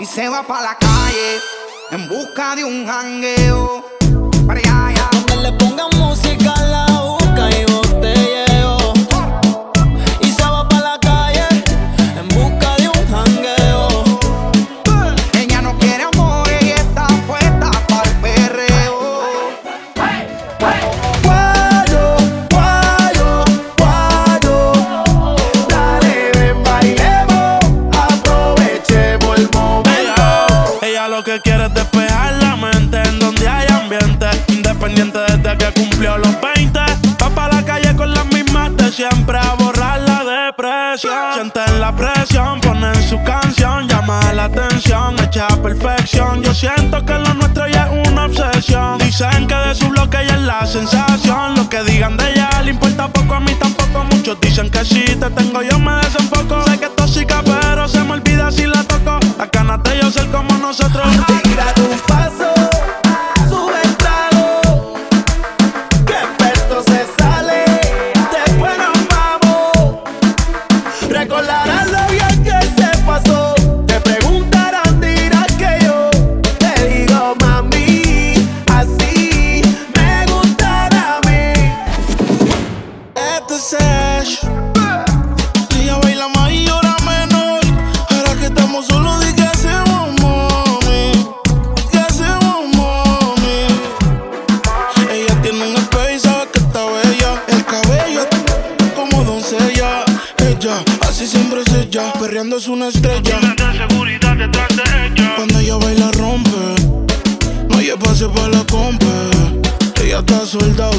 Y se va para la calle en busca de un jangueo. Para allá, Donde le pongan lo que quiere es despejar la mente en donde hay ambiente. Independiente desde que cumplió los 20. Va para la calle con las mismas de siempre a borrar la depresión. Sienten la presión, ponen su canción, llama la atención, hecha perfección. Yo siento que lo nuestro ya es una obsesión. Dicen que de su bloque ella es la sensación. Lo que digan de ella le importa poco, a mí tampoco. Muchos dicen que si te tengo, yo me desenfoco. Perreando es una estrella. seguridad detrás de ella. Cuando ella baila, rompe. No hay espacio para la compa. Ella está suelta